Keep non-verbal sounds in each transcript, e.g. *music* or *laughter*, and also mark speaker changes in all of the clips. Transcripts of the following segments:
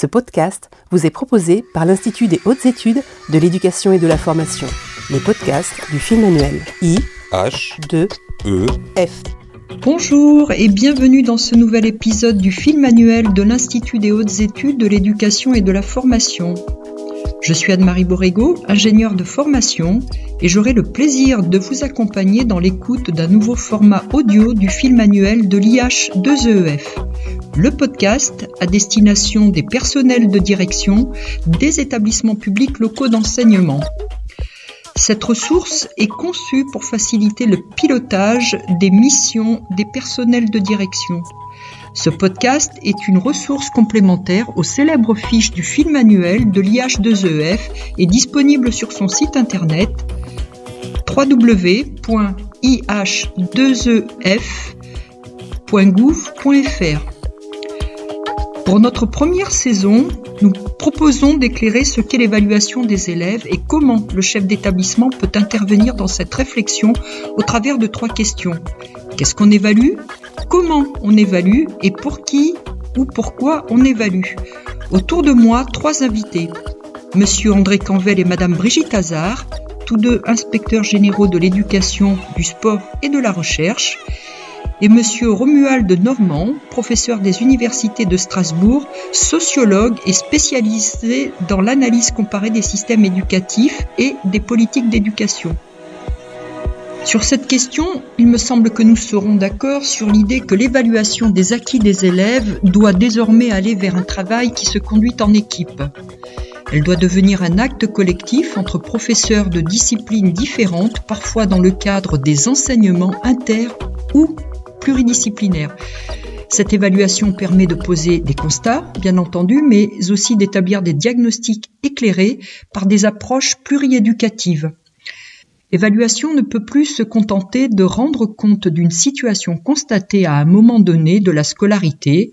Speaker 1: Ce podcast vous est proposé par l'Institut des hautes études de l'éducation et de la formation. Les podcasts du film annuel I
Speaker 2: H
Speaker 1: 2
Speaker 2: E
Speaker 1: F.
Speaker 3: Bonjour et bienvenue dans ce nouvel épisode du film annuel de l'Institut des hautes études de l'éducation et de la formation. Je suis Anne-Marie Borrego, ingénieure de formation, et j'aurai le plaisir de vous accompagner dans l'écoute d'un nouveau format audio du film annuel de l'IH2EF, le podcast à destination des personnels de direction des établissements publics locaux d'enseignement. Cette ressource est conçue pour faciliter le pilotage des missions des personnels de direction. Ce podcast est une ressource complémentaire aux célèbres fiches du film annuel de l'IH2EF et disponible sur son site internet www.ih2ef.gouv.fr. Pour notre première saison, nous proposons d'éclairer ce qu'est l'évaluation des élèves et comment le chef d'établissement peut intervenir dans cette réflexion au travers de trois questions. Qu'est-ce qu'on évalue? Comment on évalue Et pour qui ou pourquoi on évalue Autour de moi, trois invités. Monsieur André Canvel et Madame Brigitte Hazard, tous deux inspecteurs généraux de l'éducation, du sport et de la recherche, et Monsieur Romuald Normand, professeur des universités de Strasbourg, sociologue et spécialisé dans l'analyse comparée des systèmes éducatifs et des politiques d'éducation. Sur cette question, il me semble que nous serons d'accord sur l'idée que l'évaluation des acquis des élèves doit désormais aller vers un travail qui se conduit en équipe. Elle doit devenir un acte collectif entre professeurs de disciplines différentes, parfois dans le cadre des enseignements inter ou pluridisciplinaire. Cette évaluation permet de poser des constats, bien entendu, mais aussi d'établir des diagnostics éclairés par des approches pluriéducatives. L'évaluation ne peut plus se contenter de rendre compte d'une situation constatée à un moment donné de la scolarité.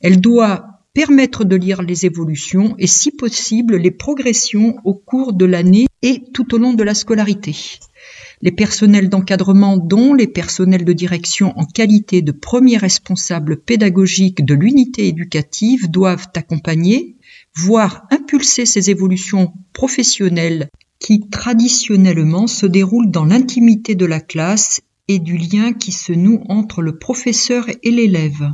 Speaker 3: Elle doit permettre de lire les évolutions et, si possible, les progressions au cours de l'année et tout au long de la scolarité. Les personnels d'encadrement, dont les personnels de direction en qualité de premier responsable pédagogique de l'unité éducative, doivent accompagner, voire impulser ces évolutions professionnelles qui traditionnellement se déroulent dans l'intimité de la classe et du lien qui se noue entre le professeur et l'élève.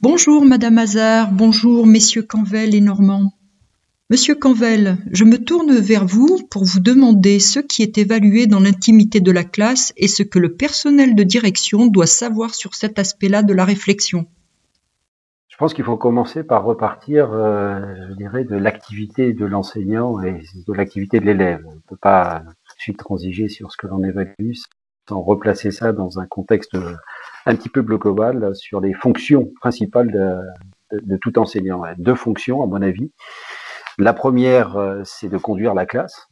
Speaker 3: Bonjour Madame Hazard, bonjour Messieurs Canvel et Normand. Monsieur Canvel, je me tourne vers vous pour vous demander ce qui est évalué dans l'intimité de la classe et ce que le personnel de direction doit savoir sur cet aspect-là de la réflexion.
Speaker 4: Pense qu'il faut commencer par repartir, euh, je dirais, de l'activité de l'enseignant et de l'activité de l'élève. On ne peut pas tout de suite transiger sur ce que l'on évalue sans replacer ça dans un contexte un petit peu global sur les fonctions principales de tout enseignant. Deux fonctions, à mon avis. La première, euh, c'est de conduire la classe.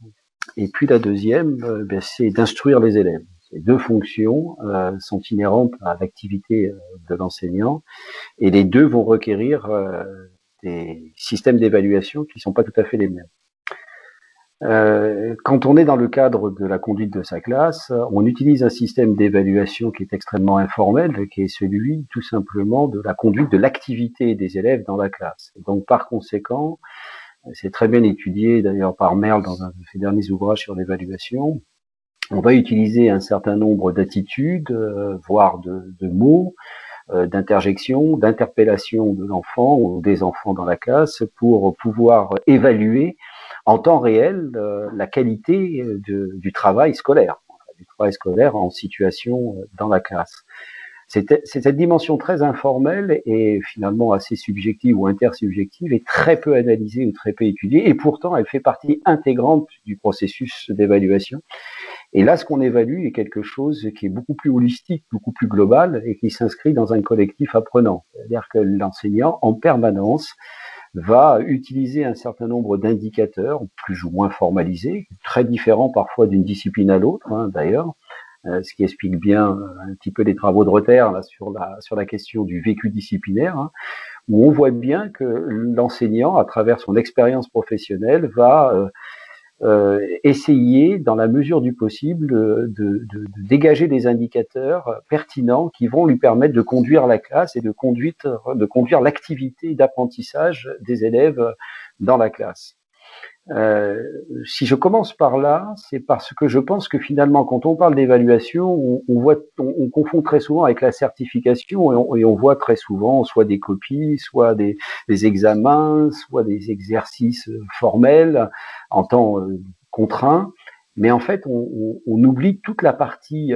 Speaker 4: Et puis la deuxième, euh, ben, c'est d'instruire les élèves. Ces deux fonctions euh, sont inhérentes à l'activité de l'enseignant et les deux vont requérir des systèmes d'évaluation qui ne sont pas tout à fait les mêmes. quand on est dans le cadre de la conduite de sa classe, on utilise un système d'évaluation qui est extrêmement informel, qui est celui tout simplement de la conduite de l'activité des élèves dans la classe. donc par conséquent, c'est très bien étudié d'ailleurs par Merle dans un de ses derniers ouvrages sur l'évaluation. On va utiliser un certain nombre d'attitudes, euh, voire de, mots, euh, d'interjections, d'interpellations de l'enfant ou des enfants dans la classe pour pouvoir évaluer en temps réel euh, la qualité du travail scolaire, du travail scolaire en situation dans la classe. C'est cette dimension très informelle et finalement assez subjective ou intersubjective est très peu analysée ou très peu étudiée et pourtant elle fait partie intégrante du processus d'évaluation. Et là, ce qu'on évalue est quelque chose qui est beaucoup plus holistique, beaucoup plus global et qui s'inscrit dans un collectif apprenant. C'est-à-dire que l'enseignant, en permanence, va utiliser un certain nombre d'indicateurs, plus ou moins formalisés, très différents parfois d'une discipline à l'autre, hein, d'ailleurs, euh, ce qui explique bien euh, un petit peu les travaux de Rother là, sur, la, sur la question du vécu disciplinaire, hein, où on voit bien que l'enseignant, à travers son expérience professionnelle, va euh, euh, essayer, dans la mesure du possible, de, de, de, dégager des indicateurs pertinents qui vont lui permettre de conduire la classe et de conduire, de conduire l'activité d'apprentissage des élèves dans la classe. Euh, si je commence par là, c'est parce que je pense que finalement, quand on parle d'évaluation, on, voit, on, confond très souvent avec la certification et on, voit très souvent soit des copies, soit des, examens, soit des exercices formels en temps euh, contraint. Mais en fait, on, oublie toute la partie,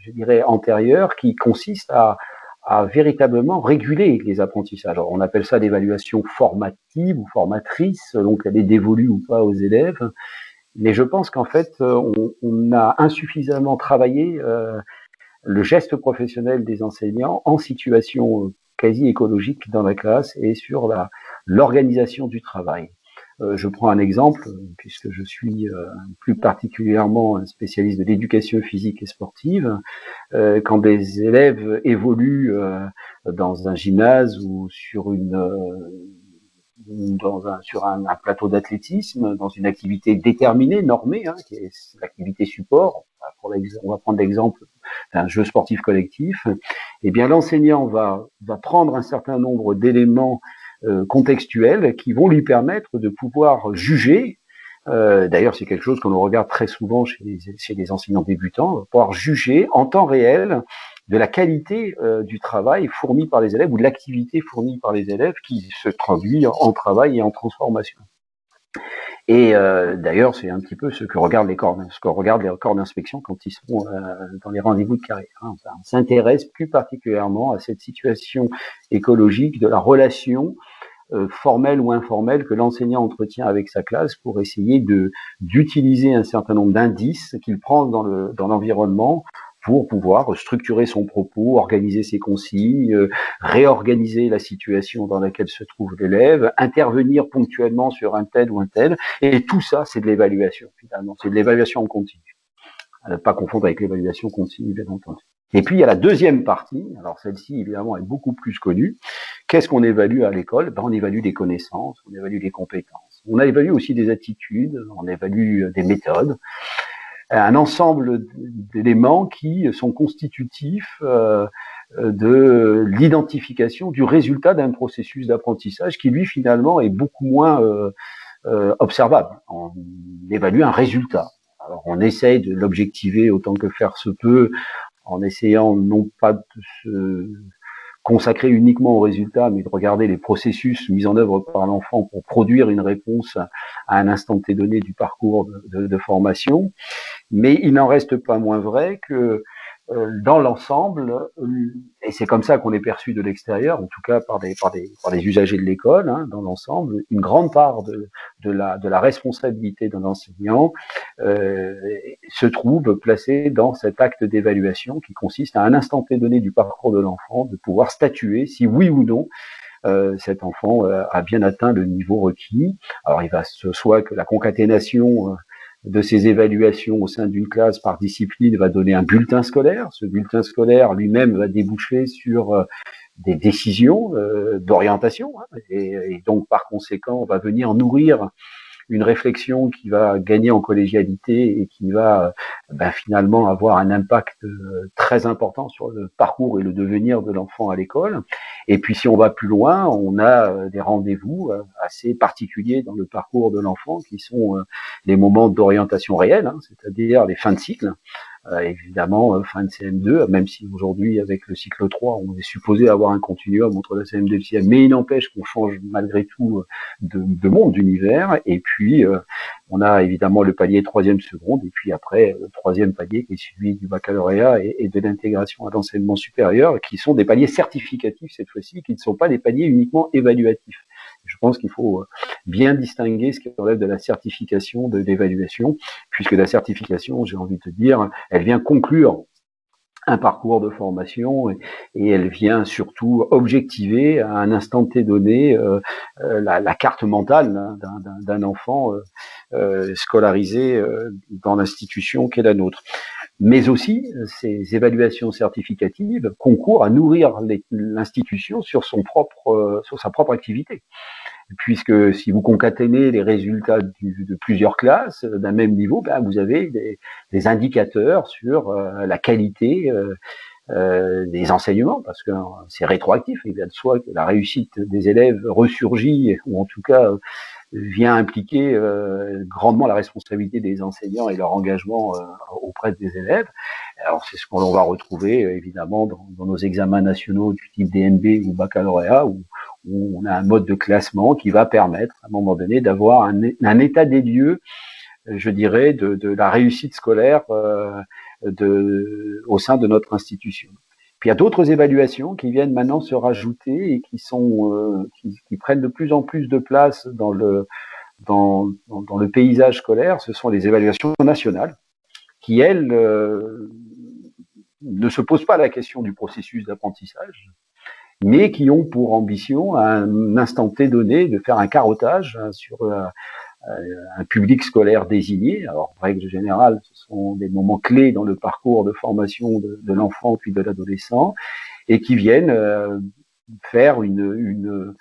Speaker 4: je dirais, antérieure qui consiste à, à véritablement réguler les apprentissages. on appelle ça l'évaluation formative ou formatrice, donc elle est dévolue ou pas aux élèves. Mais je pense qu'en fait, on, on, a insuffisamment travaillé euh, le geste professionnel des enseignants en situation quasi écologique dans la classe et sur l'organisation du travail. Euh, je prends un exemple, puisque je suis euh, plus particulièrement un spécialiste de l'éducation physique et sportive. Euh, quand des élèves évoluent dans un gymnase ou sur une dans un, sur un, plateau d'athlétisme, dans une activité déterminée, normée, hein, qui est l'activité support. Pour on va prendre l'exemple d'un jeu sportif collectif. Eh bien, l'enseignant va prendre un certain nombre d'éléments euh, contextuels qui vont lui permettre de pouvoir juger. Euh, D'ailleurs, c'est quelque chose qu'on regarde très souvent chez les, enseignants débutants, pouvoir juger en temps réel de la qualité euh, du travail fourni par les élèves ou de l'activité fournie par les élèves qui se traduit en travail et en transformation. Et d'ailleurs, c'est un petit peu ce que regardent les corps, d'inspection quand ils sont dans les rendez-vous de carrière. Hein. on s'intéresse plus particulièrement à cette situation écologique de la relation formelle ou informelle que l'enseignant entretient avec sa classe pour essayer de d'utiliser un certain nombre d'indices qu'il prend dans le dans l'environnement pour pouvoir structurer son propos, organiser ses consignes, euh, réorganiser la situation dans laquelle se trouve l'élève, intervenir ponctuellement sur un tel ou un tel. Et tout ça, c'est de l'évaluation, finalement. C'est de l'évaluation en continu. À ne pas confondre avec l'évaluation continue, bien entendu. Et puis, il y a la deuxième partie. Alors, celle-ci, évidemment, est beaucoup plus connue. Qu'est-ce qu'on évalue à l'école? Ben, On évalue des connaissances, on évalue des compétences. On évalue aussi des attitudes, on évalue des méthodes un ensemble d'éléments qui sont constitutifs euh, de l'identification du résultat d'un processus d'apprentissage qui lui finalement est beaucoup moins euh, euh, observable. On évalue un résultat. Alors on essaye de l'objectiver autant que faire se peut en essayant non pas de se consacrer uniquement au résultat, mais de regarder les processus mis en œuvre par l'enfant pour produire une réponse à un instant T donné du parcours de, formation. Mais il n'en reste pas moins vrai que dans l'ensemble, euh, et c'est comme ça qu'on est perçu de l'extérieur, en tout cas par des, par des, par des usagers de l'école, hein, dans l'ensemble, une grande part de, de, la, de la responsabilité d'un enseignant euh, se trouve placée dans cet acte d'évaluation qui consiste à un instant donné du parcours de l'enfant de pouvoir statuer si oui ou non euh, cet enfant a bien atteint le niveau requis. Alors il va se soit que la concaténation de ces évaluations au sein d'une classe par discipline va donner un bulletin scolaire. Ce bulletin scolaire lui-même va déboucher sur euh, des décisions euh, d'orientation hein, et, donc par conséquent on va venir nourrir une réflexion qui va gagner en collégialité et qui va ben, finalement avoir un impact euh, très important sur le parcours et le devenir de l'enfant à l'école. Et puis si on va plus loin, on a euh, des rendez-vous euh, assez particuliers dans le parcours de l'enfant qui sont les moments d'orientation réelle, hein, c'est-à-dire les fins de cycle. Euh, évidemment, euh, fin de CM2, même si aujourd'hui, avec le cycle 3, on est supposé avoir un continuum entre la CM2 et le CM, mais il n'empêche qu'on change malgré tout euh, de, de monde, d'univers. Et puis, on a évidemment le palier troisième seconde, et puis après, le troisième palier qui est celui du baccalauréat et de l'intégration à l'enseignement supérieur, qui sont des paliers certificatifs cette fois-ci, qui ne sont pas des paliers uniquement évaluatifs. Je pense qu'il faut euh, bien distinguer ce qui relève de la certification, de l'évaluation, puisque la certification, j'ai envie de te dire, elle vient conclure un parcours de formation et, elle vient surtout objectiver à un instant T donné euh, euh, la, carte mentale hein, d'un enfant scolarisé dans l'institution qu'est la nôtre. Mais aussi, ces évaluations certificatives concourent à nourrir l'institution sur son propre, sur sa propre activité. puisque si vous concaténez les résultats de plusieurs classes d'un même niveau, ben, vous avez des, indicateurs sur euh, la qualité euh, euh, des enseignements, parce que c'est rétroactif. Il vient de soi que la réussite des élèves ressurgit, ou en tout cas vient impliquer grandement la responsabilité des enseignants et leur engagement auprès des élèves. Alors c'est ce qu'on va retrouver évidemment dans, nos examens nationaux du type DNB ou baccalauréat, où, on a un mode de classement qui va permettre à un moment donné d'avoir un, état des lieux, je dirais, de, de la réussite scolaire euh, de, au sein de notre institution. Il y a d'autres évaluations qui viennent maintenant se rajouter et qui sont euh, qui, prennent de plus en plus de place dans le dans, le paysage scolaire. Ce sont les évaluations nationales qui elles euh, ne se posent pas la question du processus d'apprentissage, mais qui ont pour ambition, à un instant T donné, de faire un carottage hein, sur euh, un public scolaire désigné. Alors, règle générale, ce sont des moments clés dans le parcours de formation de, l'enfant puis de l'adolescent, et qui viennent euh, faire une,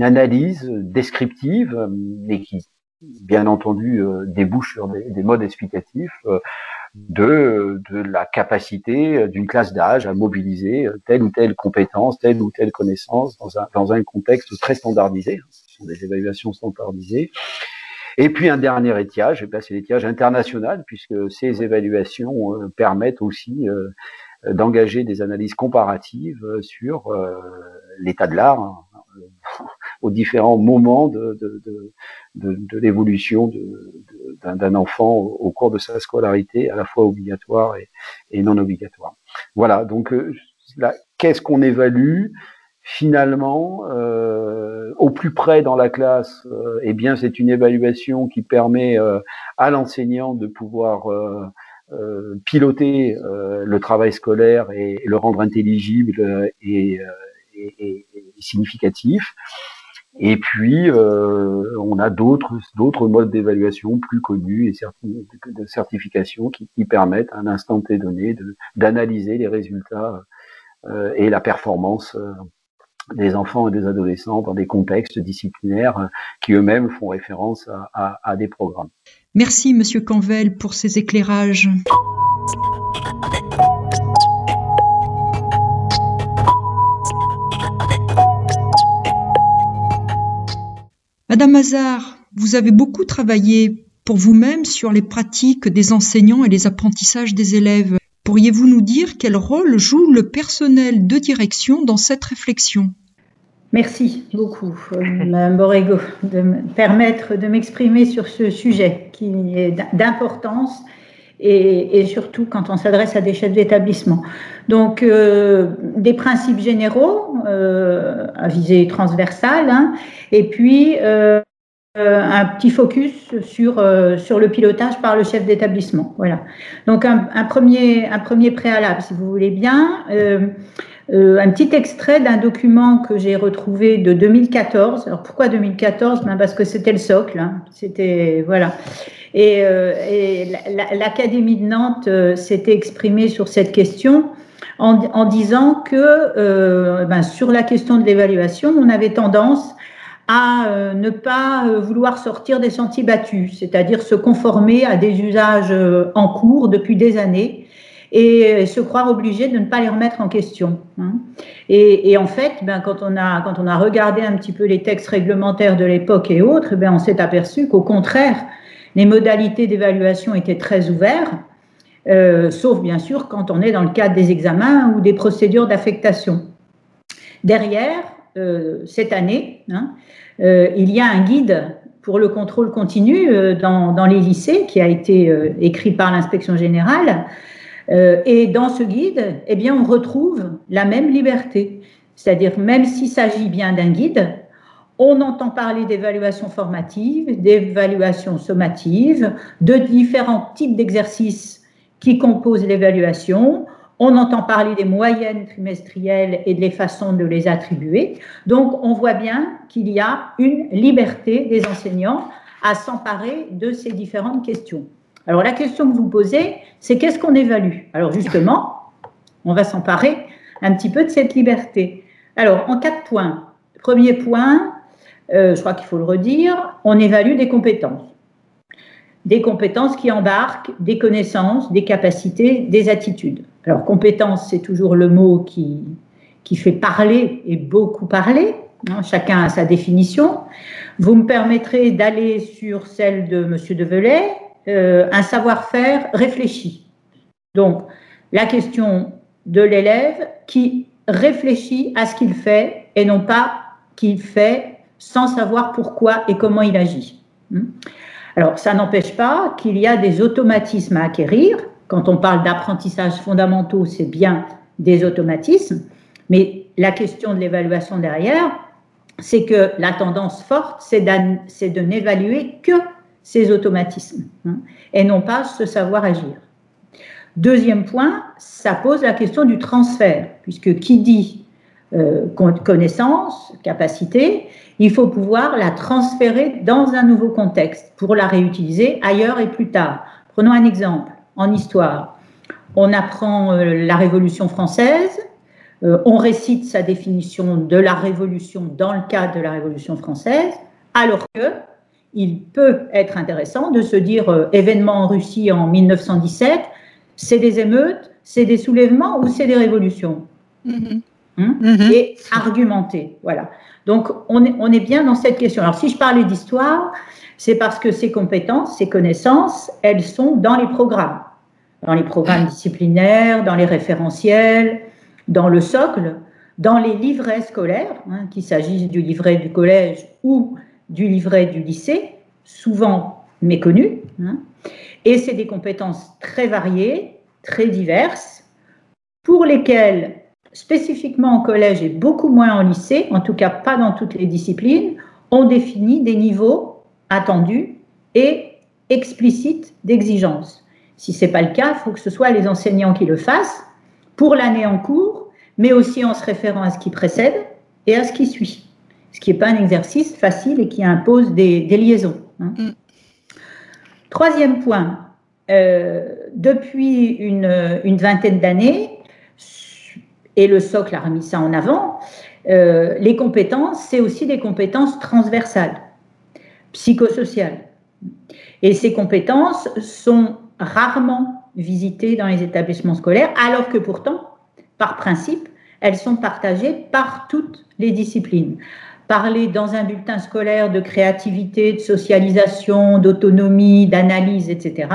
Speaker 4: analyse descriptive, mais qui, bien entendu, débouche sur des, des modes explicatifs de, de la capacité d'une classe d'âge à mobiliser telle ou telle compétence, telle ou telle connaissance dans un, dans un contexte très standardisé. Ce sont des évaluations standardisées. Et puis un dernier étiage, et c'est l'étiage international, puisque ces évaluations euh, permettent aussi euh, d'engager des analyses comparatives sur euh, l'état de l'art hein, *laughs* aux différents moments de, de, de, de l'évolution d'un enfant au, cours de sa scolarité, à la fois obligatoire et, non obligatoire. Voilà, donc euh, qu'est-ce qu'on évalue? Finalement, euh, au plus près dans la classe, euh, eh bien, c'est une évaluation qui permet à l'enseignant de pouvoir piloter le travail scolaire et, le rendre intelligible et, et significatif. Et puis, euh, on a d'autres d'autres modes d'évaluation plus connus et de certification qui, qui, permettent à un instant donné d'analyser les résultats euh, et la performance euh, des enfants et des adolescents dans des contextes disciplinaires qui eux-mêmes font référence à, des programmes.
Speaker 3: Merci, Monsieur Canvel, pour ces éclairages. Madame Hazard, vous avez beaucoup travaillé pour vous-même sur les pratiques des enseignants et les apprentissages des élèves. Pourriez-vous nous dire quel rôle joue le personnel de direction dans cette réflexion?
Speaker 2: Merci beaucoup, euh, Madame Borrego, de me permettre de m'exprimer sur ce sujet qui est d'importance et, surtout quand on s'adresse à des chefs d'établissement. Donc, euh, des principes généraux euh, à visée transversale, hein, et puis un petit focus sur, sur le pilotage par le chef d'établissement. Voilà. Donc, un, premier, un premier préalable, si vous voulez bien. Euh, un petit extrait d'un document que j'ai retrouvé de 2014. Alors pourquoi 2014 ben Parce que c'était le socle. Hein. C'était voilà. Et, euh, l'Académie de Nantes euh, s'était exprimée sur cette question en, disant que euh, ben, sur la question de l'évaluation, on avait tendance à euh, ne pas vouloir sortir des sentiers battus, c'est-à-dire se conformer à des usages en cours depuis des années et se croire obligé de ne pas les remettre en question. Hein. Et, en fait, ben, quand, on a, quand on a regardé un petit peu les textes réglementaires de l'époque et autres, ben, on s'est aperçu qu'au contraire, les modalités d'évaluation étaient très ouvertes, euh, sauf bien sûr quand on est dans le cadre des examens ou des procédures d'affectation. Derrière, euh, cette année, hein, euh, il y a un guide pour le contrôle continu euh, dans, dans, les lycées qui a été euh, écrit par l'inspection générale euh, et dans ce guide, eh bien, on retrouve la même liberté. C'est-à-dire, même s'il s'agit bien d'un guide, on entend parler d'évaluation formative, d'évaluation sommative, de différents types d'exercices qui composent l'évaluation. On entend parler des moyennes trimestrielles et des façons de les attribuer. Donc, on voit bien qu'il y a une liberté des enseignants à s'emparer de ces différentes questions. Alors la question que vous posez, c'est qu'est-ce qu'on évalue? Alors justement, on va s'emparer un petit peu de cette liberté. Alors en quatre points. Premier point, euh, je crois qu'il faut le redire, on évalue des compétences. Des compétences qui embarquent des connaissances, des capacités, des attitudes. Alors, compétences, c'est toujours le mot qui, qui fait parler et beaucoup parler. Hein, chacun a sa définition. Vous me permettrez d'aller sur celle de M. Develay, euh, un savoir-faire réfléchi. Donc, la question de l'élève qui réfléchit à ce qu'il fait et non pas qu'il fait sans savoir pourquoi et comment il agit. Hmm? Alors, ça n'empêche pas qu'il y a des automatismes à acquérir. Quand on parle d'apprentissage fondamentaux, c'est bien des automatismes. Mais la question de l'évaluation derrière, c'est que la tendance forte, c'est de n'évaluer que ces automatismes hein, et non pas ce savoir agir. Deuxième point, ça pose la question du transfert, puisque qui dit euh, connaissance, capacité, il faut pouvoir la transférer dans un nouveau contexte pour la réutiliser ailleurs et plus tard. Prenons un exemple en histoire. On apprend euh, la Révolution française, euh, on récite sa définition de la Révolution dans le cadre de la Révolution française, alors que il peut être intéressant de se dire euh, événement en Russie en 1917, c'est des émeutes, c'est des soulèvements ou c'est des révolutions mm-hmm. Hein? Mm-hmm. Et argumenter, voilà. Donc on est, on est bien dans cette question. Alors si je parlais d'histoire, c'est parce que ces compétences, ces connaissances, elles sont dans les programmes, dans les programmes disciplinaires, dans les référentiels, dans le socle, dans les livrets scolaires, hein, qu'il s'agisse du livret du collège ou du livret du lycée, souvent méconnus. Hein. et c'est des compétences très variées, très diverses, pour lesquelles, spécifiquement en collège et beaucoup moins en lycée, en tout cas pas dans toutes les disciplines, on définit des niveaux attendus et explicites d'exigence. Si ce n'est pas le cas, il faut que ce soit les enseignants qui le fassent pour l'année en cours, mais aussi en se référant à ce qui précède et à ce qui suit. Ce qui n'est pas un exercice facile et qui impose des, liaisons. Hein. Mm. Troisième point, euh, depuis une, vingtaine d'années, et le socle a remis ça en avant, euh, les compétences, c'est aussi des compétences transversales, psychosociales. Et ces compétences sont rarement visitées dans les établissements scolaires, alors que pourtant, par principe, elles sont partagées par toutes les disciplines. Parler dans un bulletin scolaire de créativité, de socialisation, d'autonomie, d'analyse, etc.,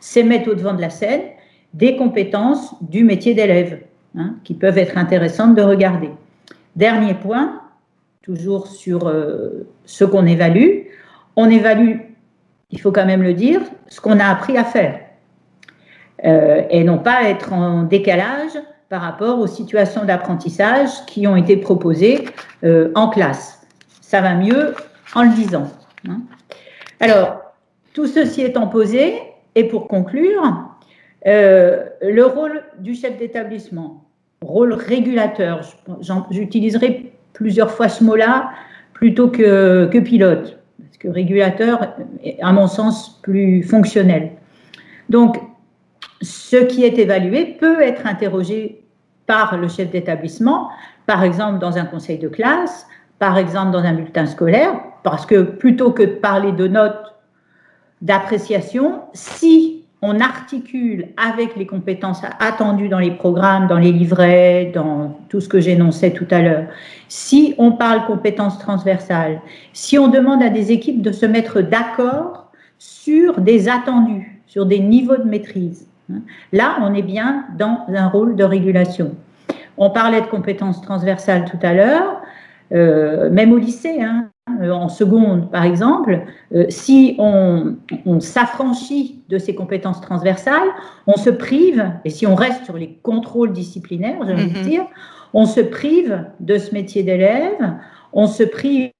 Speaker 2: c'est mettre au devant de la scène des compétences du métier d'élève, hein, qui peuvent être intéressantes de regarder. Dernier point, toujours sur euh, ce qu'on évalue, on évalue, il faut quand même le dire, ce qu'on a appris à faire. Euh, et non pas être en décalage par rapport aux situations d'apprentissage qui ont été proposées euh, en classe. Ça va mieux en le disant. Hein. Alors, tout ceci étant posé, et pour conclure, euh, le rôle du chef d'établissement, rôle régulateur, j'utiliserai plusieurs fois ce mot-là plutôt que, pilote, parce que régulateur est, à mon sens, plus fonctionnel. Donc, ce qui est évalué peut être interrogé par le chef d'établissement, par exemple dans un conseil de classe, par exemple dans un bulletin scolaire, parce que plutôt que de parler de notes d'appréciation, si on articule avec les compétences attendues dans les programmes, dans les livrets, dans tout ce que j'énonçais tout à l'heure, si on parle compétences transversales, si on demande à des équipes de se mettre d'accord sur des attendus, sur des niveaux de maîtrise. Là, on est bien dans un rôle de régulation. On parlait de compétences transversales tout à l'heure, euh, même au lycée, hein, euh, en seconde par exemple, euh, si on, s'affranchit de ces compétences transversales, on se prive, et si on reste sur les contrôles disciplinaires, mm-hmm. dire, on se prive de ce métier d'élève, on se prive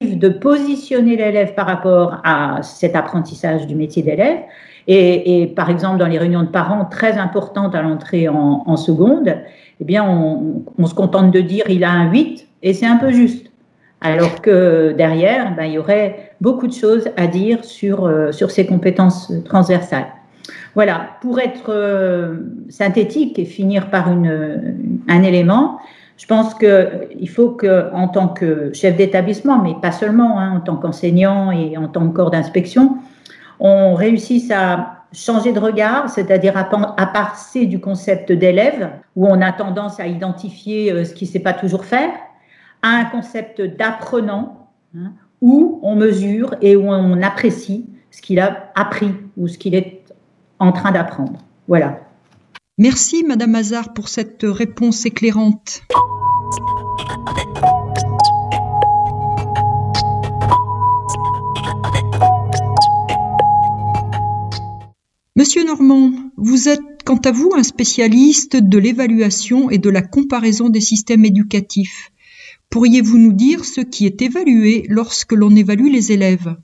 Speaker 2: de positionner l'élève par rapport à cet apprentissage du métier d'élève, et, par exemple, dans les réunions de parents très importantes à l'entrée en, seconde, eh bien, on, se contente de dire il a un 8 et c'est un peu juste. Alors que derrière, ben, il y aurait beaucoup de choses à dire sur, euh, sur ces compétences transversales. Voilà, pour être euh, synthétique et finir par une, un élément, Je pense qu'il faut que, en tant que chef d'établissement, mais pas seulement, hein, en tant qu'enseignant et en tant que corps d'inspection, on réussisse à changer de regard, c'est-à-dire à, passer du concept d'élève, où on a tendance à identifier euh, ce qui ne sait pas toujours faire, à un concept d'apprenant, hein, où on mesure et où on apprécie ce qu'il a appris ou ce qu'il est en train d'apprendre. Voilà.
Speaker 3: Merci, Madame Hazard, pour cette réponse éclairante. Monsieur Normand, vous êtes quant à vous un spécialiste de l'évaluation et de la comparaison des systèmes éducatifs. Pourriez-vous nous dire ce qui est évalué lorsque l'on évalue les élèves?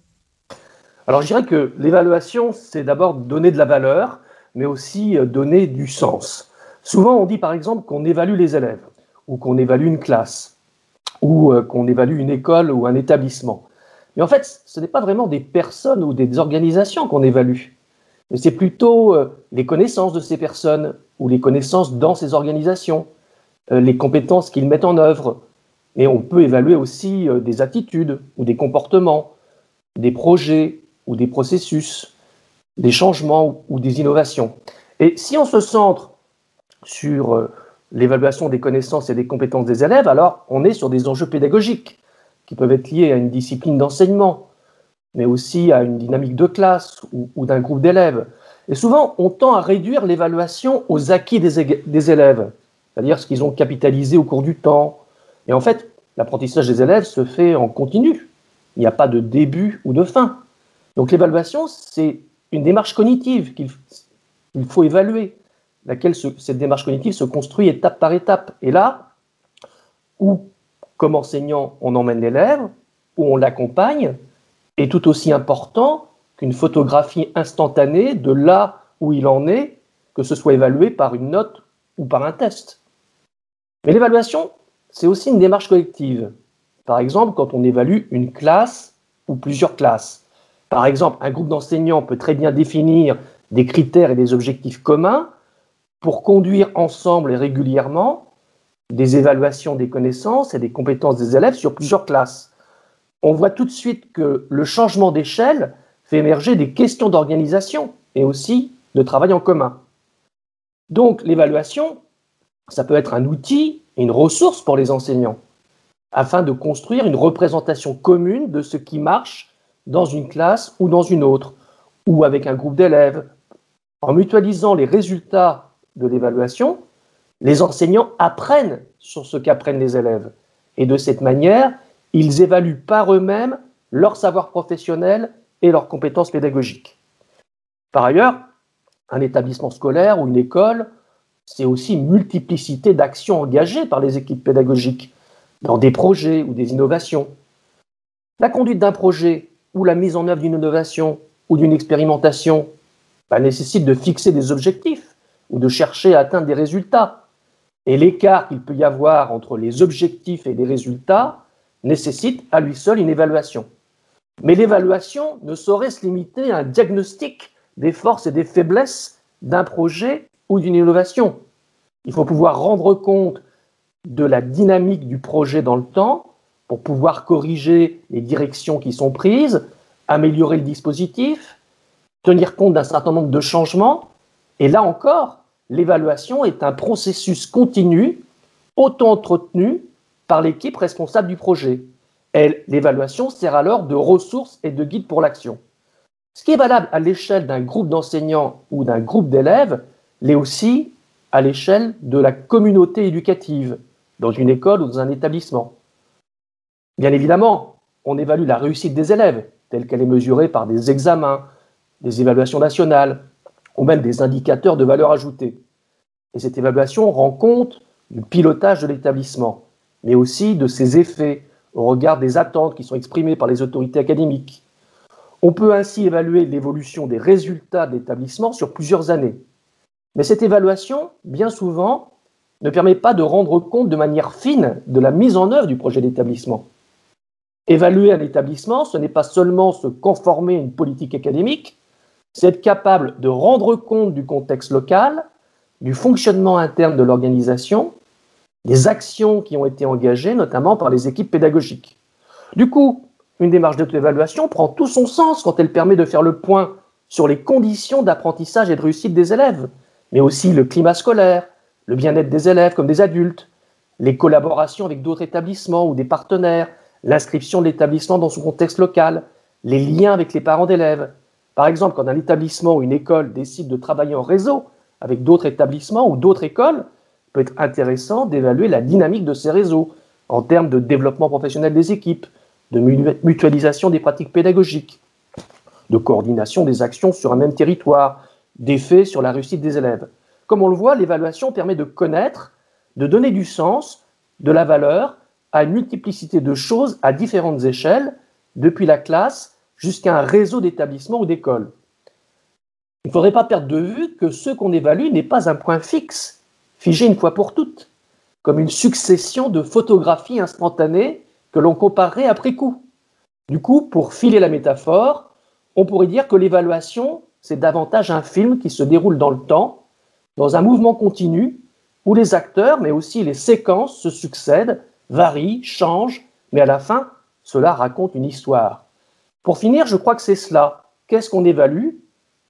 Speaker 5: Alors je dirais que l'évaluation, c'est d'abord donner de la valeur, mais aussi euh, donner du sens. Souvent on dit par exemple qu'on évalue les élèves, ou qu'on évalue une classe, ou euh, qu'on évalue une école ou un établissement. Mais en fait, ce n'est pas vraiment des personnes ou des organisations qu'on évalue mais c'est plutôt euh, les connaissances de ces personnes ou les connaissances dans ces organisations, euh, les compétences qu'ils mettent en œuvre. Et on peut évaluer aussi euh, des attitudes ou des comportements, des projets ou des processus, des changements ou des innovations. Et si on se centre sur l'évaluation des connaissances et des compétences des élèves, alors on est sur des enjeux pédagogiques qui peuvent être liés à une discipline d'enseignement, mais aussi à une dynamique de classe ou, d'un groupe d'élèves. Et souvent, on tend à réduire l'évaluation aux acquis des, élèves, c'est-à-dire ce qu'ils ont capitalisé au cours du temps. Et en fait, l'apprentissage des élèves se fait en continu. Il n'y a pas de début ou de fin. Donc l'évaluation, c'est une démarche cognitive qu'il faut évaluer, laquelle cette démarche cognitive se construit étape par étape. Et là, où, comme enseignant, on emmène l'élève, où on l'accompagne, est tout aussi important qu'une photographie instantanée de là où il en est, que ce soit évalué par une note ou par un test. Mais l'évaluation, c'est aussi une démarche collective. Par exemple, quand on évalue une classe ou plusieurs classes. Par exemple, un groupe d'enseignants peut très bien définir des critères et des objectifs communs pour conduire ensemble et régulièrement des évaluations des connaissances et des compétences des élèves sur plusieurs classes on voit tout de suite que le changement d'échelle fait émerger des questions d'organisation et aussi de travail en commun. Donc l'évaluation, ça peut être un outil une ressource pour les enseignants, afin de construire une représentation commune de ce qui marche dans une classe ou dans une autre, ou avec un groupe d'élèves. En mutualisant les résultats de l'évaluation, les enseignants apprennent sur ce qu'apprennent les élèves. Et de cette manière, ils évaluent par eux-mêmes leur savoir professionnel et leurs compétences pédagogiques. Par ailleurs, un établissement scolaire ou une école, c'est aussi une multiplicité d'actions engagées par les équipes pédagogiques dans des projets ou des innovations. La conduite d'un projet ou la mise en œuvre d'une innovation ou d'une expérimentation bah, nécessite de fixer des objectifs ou de chercher à atteindre des résultats. Et l'écart qu'il peut y avoir entre les objectifs et les résultats nécessite à lui seul une évaluation. Mais l'évaluation ne saurait se limiter à un diagnostic des forces et des faiblesses d'un projet ou d'une innovation. Il faut pouvoir rendre compte de la dynamique du projet dans le temps pour pouvoir corriger les directions qui sont prises, améliorer le dispositif, tenir compte d'un certain nombre de changements. Et là encore, l'évaluation est un processus continu, auto-entretenu, par l'équipe responsable du projet. L'évaluation sert alors de ressource et de guide pour l'action. Ce qui est valable à l'échelle d'un groupe d'enseignants ou d'un groupe d'élèves l'est aussi à l'échelle de la communauté éducative, dans une école ou dans un établissement. Bien évidemment, on évalue la réussite des élèves, telle qu'elle est mesurée par des examens, des évaluations nationales, ou même des indicateurs de valeur ajoutée. Et cette évaluation rend compte du pilotage de l'établissement mais aussi de ses effets au regard des attentes qui sont exprimées par les autorités académiques. On peut ainsi évaluer l'évolution des résultats de l'établissement sur plusieurs années. Mais cette évaluation, bien souvent, ne permet pas de rendre compte de manière fine de la mise en œuvre du projet d'établissement. Évaluer un établissement, ce n'est pas seulement se conformer à une politique académique, c'est être capable de rendre compte du contexte local, du fonctionnement interne de l'organisation les actions qui ont été engagées, notamment par les équipes pédagogiques. Du coup, une démarche d'auto-évaluation prend tout son sens quand elle permet de faire le point sur les conditions d'apprentissage et de réussite des élèves, mais aussi le climat scolaire, le bien-être des élèves comme des adultes, les collaborations avec d'autres établissements ou des partenaires, l'inscription de l'établissement dans son contexte local, les liens avec les parents d'élèves. Par exemple, quand un établissement ou une école décide de travailler en réseau avec d'autres établissements ou d'autres écoles, peut être intéressant d'évaluer la dynamique de ces réseaux en termes de développement professionnel des équipes, de mutualisation des pratiques pédagogiques, de coordination des actions sur un même territoire, d'effet sur la réussite des élèves. Comme on le voit, l'évaluation permet de connaître, de donner du sens, de la valeur à une multiplicité de choses à différentes échelles, depuis la classe jusqu'à un réseau d'établissements ou d'écoles. Il ne faudrait pas perdre de vue que ce qu'on évalue n'est pas un point fixe, figé une fois pour toutes, comme une succession de photographies instantanées que l'on comparerait après coup. Du coup, pour filer la métaphore, on pourrait dire que l'évaluation, c'est davantage un film qui se déroule dans le temps, dans un mouvement continu, où les acteurs, mais aussi les séquences se succèdent, varient, changent, mais à la fin, cela raconte une histoire. Pour finir, je crois que c'est cela. Qu'est-ce qu'on évalue?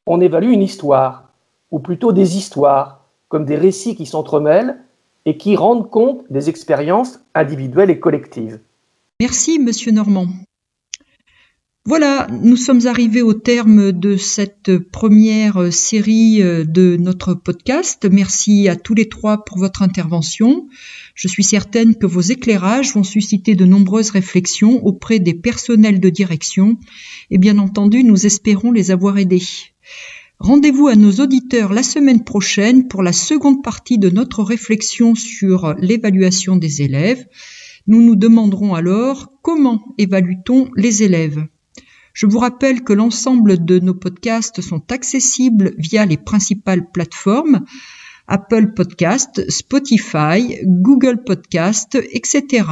Speaker 5: On évalue une histoire, ou plutôt des histoires, comme des récits qui s'entremêlent et qui rendent compte des expériences individuelles et collectives.
Speaker 3: Merci, Monsieur Normand. Voilà, nous sommes arrivés au terme de cette première série euh, de notre podcast. Merci à tous les trois pour votre intervention. Je suis certaine que vos éclairages vont susciter de nombreuses réflexions auprès des personnels de direction et bien entendu, nous espérons les avoir aidés. Rendez-vous à nos auditeurs la semaine prochaine pour la seconde partie de notre réflexion sur l'évaluation des élèves. Nous nous demanderons alors comment évalue-t-on les élèves? Je vous rappelle que l'ensemble de nos podcasts sont accessibles via les principales plateformes Apple Podcast, Spotify, Google Podcast, etc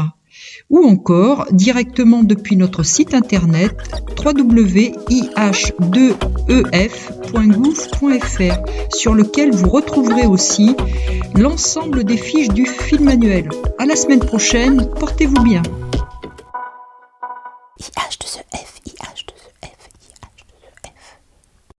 Speaker 3: ou encore directement depuis notre site internet www.ih2ef.gouv.fr e sur lequel vous retrouverez aussi l'ensemble des fiches du film annuel. À la semaine prochaine, portez-vous bien.